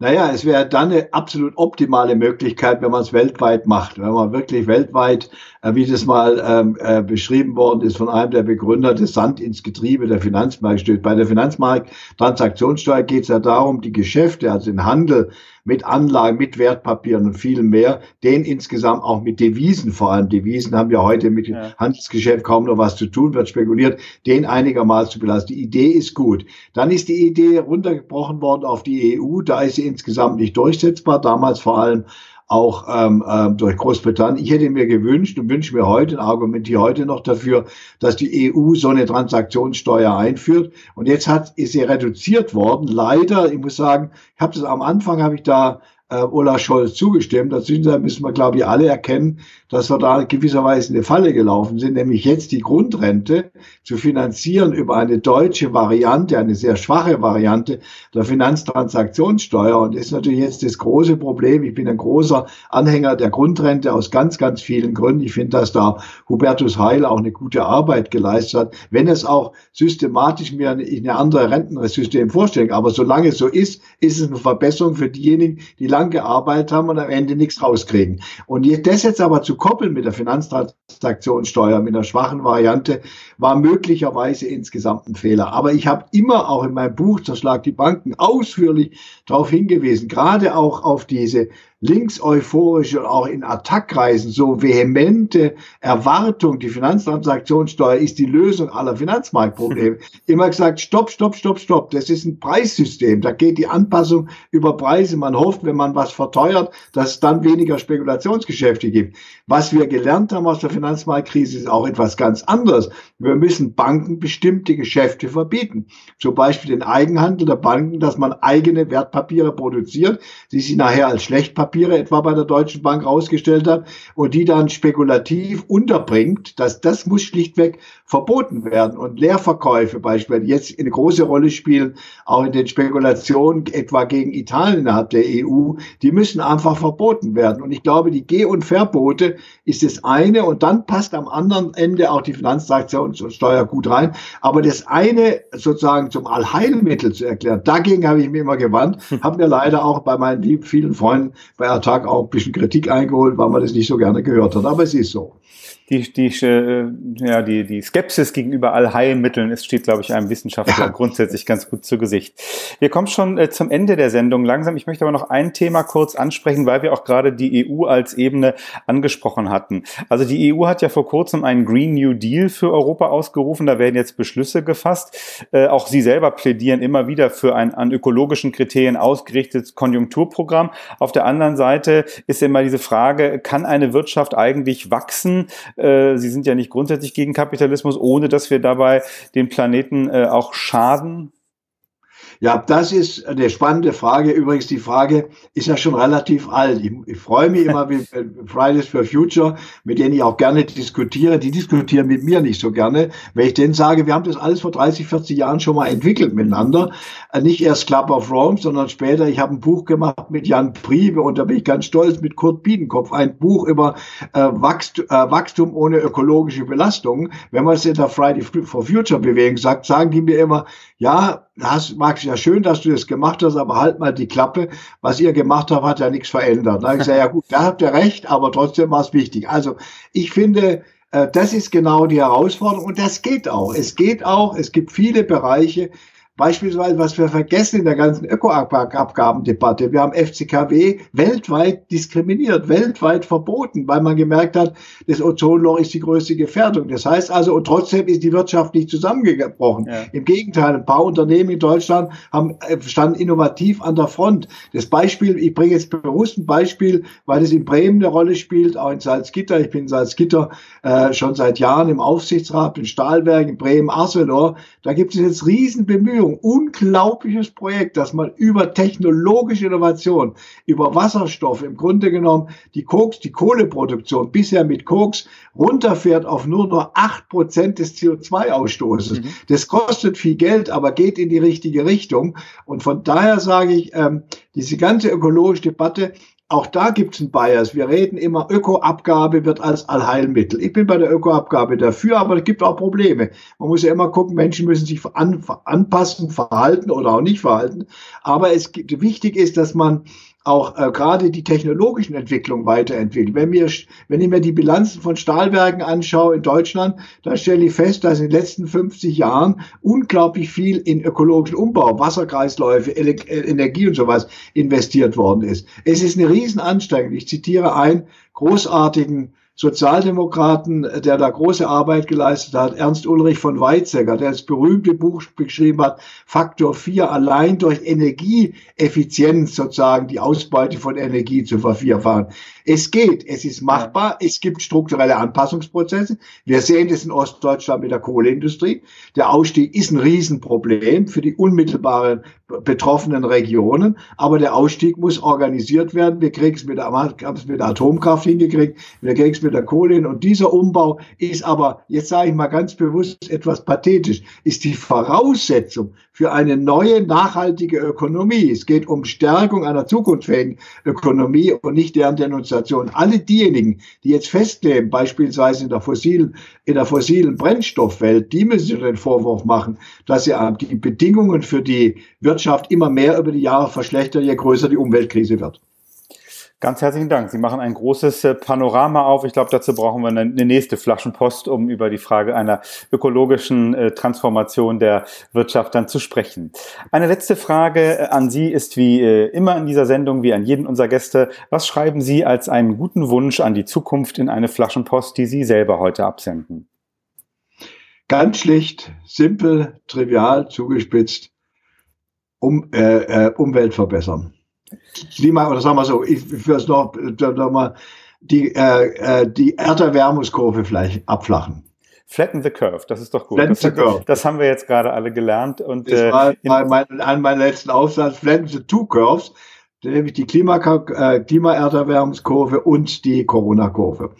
Naja, es wäre dann eine absolut optimale Möglichkeit, wenn man es weltweit macht. Wenn man wirklich weltweit, äh, wie das mal ähm, äh, beschrieben worden ist von einem der Begründer, das Sand ins Getriebe der Finanzmarkt stößt. Bei der Finanzmarkttransaktionssteuer geht es ja darum, die Geschäfte, also den Handel mit Anlagen, mit Wertpapieren und viel mehr, den insgesamt auch mit Devisen, vor allem Devisen haben ja heute mit ja. Handelsgeschäft kaum noch was zu tun, wird spekuliert, den einigermaßen zu belassen. Die Idee ist gut. Dann ist die Idee runtergebrochen worden auf die EU, da ist sie insgesamt nicht durchsetzbar, damals vor allem auch ähm, äh, durch Großbritannien. Ich hätte mir gewünscht und wünsche mir heute argumentiere heute noch dafür, dass die EU so eine Transaktionssteuer einführt. Und jetzt hat, ist sie reduziert worden. Leider, ich muss sagen, ich habe das am Anfang, habe ich da äh, Olaf Scholz zugestimmt. Dazu müssen wir, glaube ich, alle erkennen, dass wir da gewisserweise in eine Falle gelaufen sind, nämlich jetzt die Grundrente zu finanzieren über eine deutsche Variante, eine sehr schwache Variante der Finanztransaktionssteuer. Und ist natürlich jetzt das große Problem. Ich bin ein großer Anhänger der Grundrente aus ganz, ganz vielen Gründen. Ich finde, dass da Hubertus Heil auch eine gute Arbeit geleistet hat, wenn es auch systematisch mir eine, eine andere Rentensystem vorstellen. Aber solange es so ist, ist es eine Verbesserung für diejenigen, die lang gearbeitet haben und am Ende nichts rauskriegen. Und das jetzt aber zu koppeln mit der Finanztransaktionssteuer, mit einer schwachen Variante, war möglicherweise insgesamt ein Fehler. Aber ich habe immer auch in meinem Buch Zerschlag die Banken ausführlich darauf hingewiesen, gerade auch auf diese links-euphorische und auch in Attackkreisen so vehemente Erwartung, die Finanztransaktionssteuer ist die Lösung aller Finanzmarktprobleme. Immer gesagt, stopp, stopp, stopp, stopp. Das ist ein Preissystem. Da geht die Anpassung über Preise. Man hofft, wenn man was verteuert, dass es dann weniger Spekulationsgeschäfte gibt. Was wir gelernt haben aus der Finanzmarktkrise ist auch etwas ganz anderes. Wir müssen Banken bestimmte Geschäfte verbieten. Zum Beispiel den Eigenhandel der Banken, dass man eigene Wertpapiere produziert, die sie nachher als Schlechtpapier Papiere etwa bei der Deutschen Bank rausgestellt hat und die dann spekulativ unterbringt, dass das muss schlichtweg verboten werden. Und Leerverkäufe beispielsweise jetzt eine große Rolle spielen, auch in den Spekulationen etwa gegen Italien innerhalb der EU, die müssen einfach verboten werden. Und ich glaube, die Geh- und Verbote ist das eine und dann passt am anderen Ende auch die Finanztransaktionssteuer gut rein. Aber das eine sozusagen zum Allheilmittel zu erklären, dagegen habe ich mir immer gewandt, habe mir leider auch bei meinen lieben vielen Freunden bei Attac auch ein bisschen Kritik eingeholt, weil man das nicht so gerne gehört hat. Aber es ist so die, die, äh, ja, die, die Skepsis gegenüber Allheilmitteln ist, steht, glaube ich, einem Wissenschaftler ja. grundsätzlich ganz gut zu Gesicht. Wir kommen schon äh, zum Ende der Sendung langsam. Ich möchte aber noch ein Thema kurz ansprechen, weil wir auch gerade die EU als Ebene angesprochen hatten. Also die EU hat ja vor kurzem einen Green New Deal für Europa ausgerufen. Da werden jetzt Beschlüsse gefasst. Äh, auch Sie selber plädieren immer wieder für ein an ökologischen Kriterien ausgerichtetes Konjunkturprogramm. Auf der anderen Seite ist immer diese Frage, kann eine Wirtschaft eigentlich wachsen? Äh, sie sind ja nicht grundsätzlich gegen Kapitalismus, ohne dass wir dabei den Planeten äh, auch schaden. Ja, das ist eine spannende Frage. Übrigens, die Frage ist ja schon relativ alt. Ich, ich freue mich immer mit Fridays for Future, mit denen ich auch gerne diskutiere. Die diskutieren mit mir nicht so gerne, wenn ich denen sage, wir haben das alles vor 30, 40 Jahren schon mal entwickelt miteinander. Äh, nicht erst Club of Rome, sondern später. Ich habe ein Buch gemacht mit Jan Priebe und da bin ich ganz stolz mit Kurt Biedenkopf. Ein Buch über äh, Wachstum, äh, Wachstum ohne ökologische Belastung. Wenn man es in der Friday for Future Bewegung sagt, sagen die mir immer, ja, hast, Max, ja schön, dass du das gemacht hast, aber halt mal die Klappe. Was ihr gemacht habt, hat ja nichts verändert. Da habe ich gesagt, ja gut, da habt ihr recht, aber trotzdem war es wichtig. Also ich finde, äh, das ist genau die Herausforderung und das geht auch. Es geht auch, es gibt viele Bereiche, Beispielsweise, was wir vergessen in der ganzen Ökoabgabendebatte, wir haben FCKW weltweit diskriminiert, weltweit verboten, weil man gemerkt hat, das Ozonloch ist die größte Gefährdung. Das heißt also, und trotzdem ist die Wirtschaft nicht zusammengebrochen. Ja. Im Gegenteil, ein paar Unternehmen in Deutschland haben, äh, standen innovativ an der Front. Das Beispiel, ich bringe jetzt bewusst ein Beispiel, weil es in Bremen eine Rolle spielt, auch in Salzgitter. Ich bin in Salzgitter äh, schon seit Jahren im Aufsichtsrat, in Stahlwerk, in Bremen, Arcelor. Da gibt es jetzt riesen Bemühungen Regierung unglaubliches Projekt, dass man über technologische Innovation, über Wasserstoff im Grunde genommen die Koks, die Kohleproduktion bisher mit Koks runterfährt auf nur noch acht Prozent des CO2-Ausstoßes. Mhm. Das kostet viel Geld, aber geht in die richtige Richtung. Und von daher sage ich, ähm, diese ganze ökologische Debatte, auch da gibt es ein Bias. Wir reden immer, Ökoabgabe wird als Allheilmittel. Ich bin bei der Ökoabgabe dafür, aber es gibt auch Probleme. Man muss ja immer gucken, Menschen müssen sich an, anpassen, verhalten oder auch nicht verhalten. Aber es gibt, wichtig ist, dass man auch äh, gerade die technologischen Entwicklungen weiterentwickelt. Wenn, mir, wenn ich mir die Bilanzen von Stahlwerken anschaue in Deutschland, da stelle ich fest, dass in den letzten 50 Jahren unglaublich viel in ökologischen Umbau, Wasserkreisläufe, Ele Energie und sowas investiert worden ist. Es ist eine Riesenanstrengung. Ich zitiere einen großartigen Sozialdemokraten, der da große Arbeit geleistet hat, Ernst Ulrich von Weizsäcker, der das berühmte Buch geschrieben hat, Faktor 4, allein durch Energieeffizienz sozusagen die Ausbeute von Energie zu vervierfachen. Es geht, es ist machbar, es gibt strukturelle Anpassungsprozesse. Wir sehen das in Ostdeutschland mit der Kohleindustrie. Der Ausstieg ist ein Riesenproblem für die unmittelbaren betroffenen Regionen, aber der Ausstieg muss organisiert werden. Wir kriegen es mit, mit der Atomkraft hingekriegt, wir kriegen es mit der Kohle hin. Und dieser Umbau ist aber, jetzt sage ich mal ganz bewusst etwas pathetisch, ist die Voraussetzung für eine neue nachhaltige Ökonomie. Es geht um Stärkung einer zukunftsfähigen Ökonomie und nicht deren Denunziation. Alle diejenigen, die jetzt festleben, beispielsweise in der fossilen, in der fossilen Brennstoffwelt, die müssen den Vorwurf machen, dass sie die Bedingungen für die Wirtschaft immer mehr über die Jahre verschlechtern, je größer die Umweltkrise wird. Ganz herzlichen Dank. Sie machen ein großes äh, Panorama auf. Ich glaube, dazu brauchen wir eine nächste Flaschenpost, um über die Frage einer ökologischen äh, Transformation der Wirtschaft dann zu sprechen. Eine letzte Frage äh, an Sie ist wie immer in dieser Sendung, wie an jeden unserer Gäste. Was schreiben Sie als einen guten Wunsch an die Zukunft in eine Flaschenpost, die Sie selber heute absenden? Ganz schlicht, simpel, trivial, zugespitzt, um, äh, Umwelt verbessern. Klima, oder sagen wir so, ich würde es noch, noch mal die, äh, äh, die Erderwärmungskurve vielleicht abflachen. Flatten the curve, das ist doch gut. Flatten the curve. Das haben wir jetzt gerade alle gelernt. Und, das war äh, mein, an meinem letzten Aufsatz, flatten the two curves, nämlich die Klima, äh, Klimaerderwärmungskurve und die Corona-Kurve.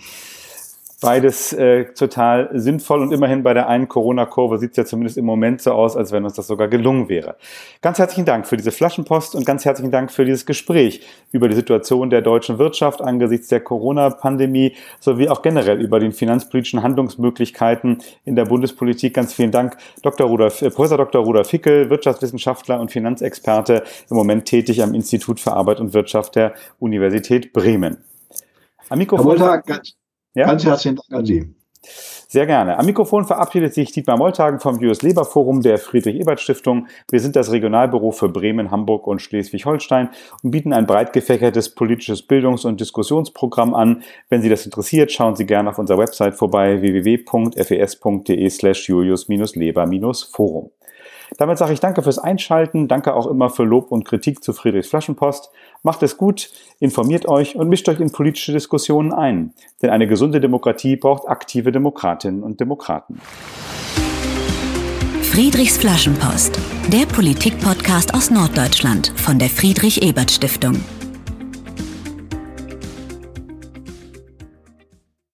Beides äh, total sinnvoll und immerhin bei der einen Corona-Kurve sieht es ja zumindest im Moment so aus, als wenn uns das sogar gelungen wäre. Ganz herzlichen Dank für diese Flaschenpost und ganz herzlichen Dank für dieses Gespräch über die Situation der deutschen Wirtschaft angesichts der Corona-Pandemie sowie auch generell über den finanzpolitischen Handlungsmöglichkeiten in der Bundespolitik. Ganz vielen Dank, Dr. Rudolf, äh, Professor Dr. Rudolf Hickel, Wirtschaftswissenschaftler und Finanzexperte, im Moment tätig am Institut für Arbeit und Wirtschaft der Universität Bremen. Am Mikrofon. Ja? Ganz herzlichen Dank an Sie. Sehr gerne. Am Mikrofon verabschiedet sich Dietmar Molltagen vom Jus Leber Forum der Friedrich-Ebert-Stiftung. Wir sind das Regionalbüro für Bremen, Hamburg und Schleswig-Holstein und bieten ein breit gefächertes politisches Bildungs- und Diskussionsprogramm an. Wenn Sie das interessiert, schauen Sie gerne auf unserer Website vorbei www.fes.de slash julius-leber-forum. Damit sage ich danke fürs Einschalten, danke auch immer für Lob und Kritik zu Friedrichs Flaschenpost. Macht es gut, informiert euch und mischt euch in politische Diskussionen ein. Denn eine gesunde Demokratie braucht aktive Demokratinnen und Demokraten. Friedrichs Flaschenpost, der Politik-Podcast aus Norddeutschland von der Friedrich-Ebert-Stiftung.